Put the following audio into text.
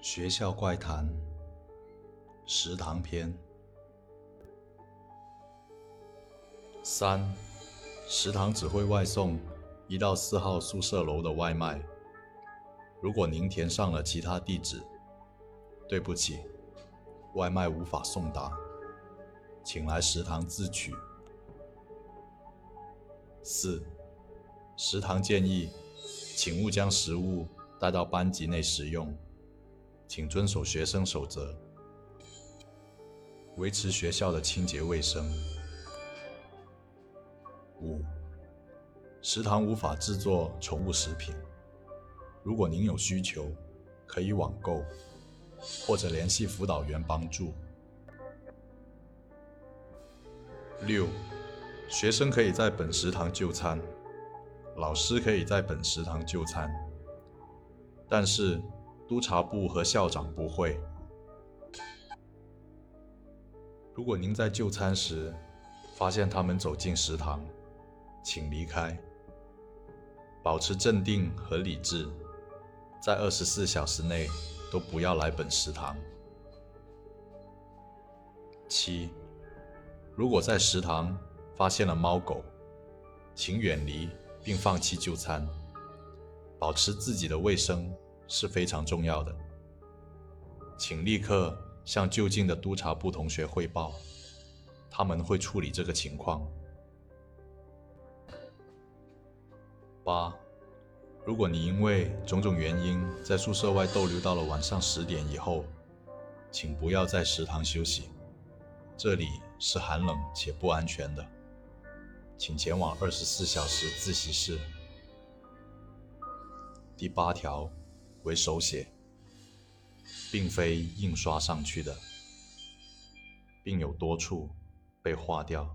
学校怪谈，食堂篇。三，食堂只会外送一到四号宿舍楼的外卖。如果您填上了其他地址，对不起，外卖无法送达，请来食堂自取。四，食堂建议，请勿将食物带到班级内食用。请遵守学生守则，维持学校的清洁卫生。五，食堂无法制作宠物食品。如果您有需求，可以网购或者联系辅导员帮助。六，学生可以在本食堂就餐，老师可以在本食堂就餐，但是。督察部和校长不会。如果您在就餐时发现他们走进食堂，请离开，保持镇定和理智，在二十四小时内都不要来本食堂。七，如果在食堂发现了猫狗，请远离并放弃就餐，保持自己的卫生。是非常重要的，请立刻向就近的督察部同学汇报，他们会处理这个情况。八，如果你因为种种原因在宿舍外逗留到了晚上十点以后，请不要在食堂休息，这里是寒冷且不安全的，请前往二十四小时自习室。第八条。为手写，并非印刷上去的，并有多处被划掉。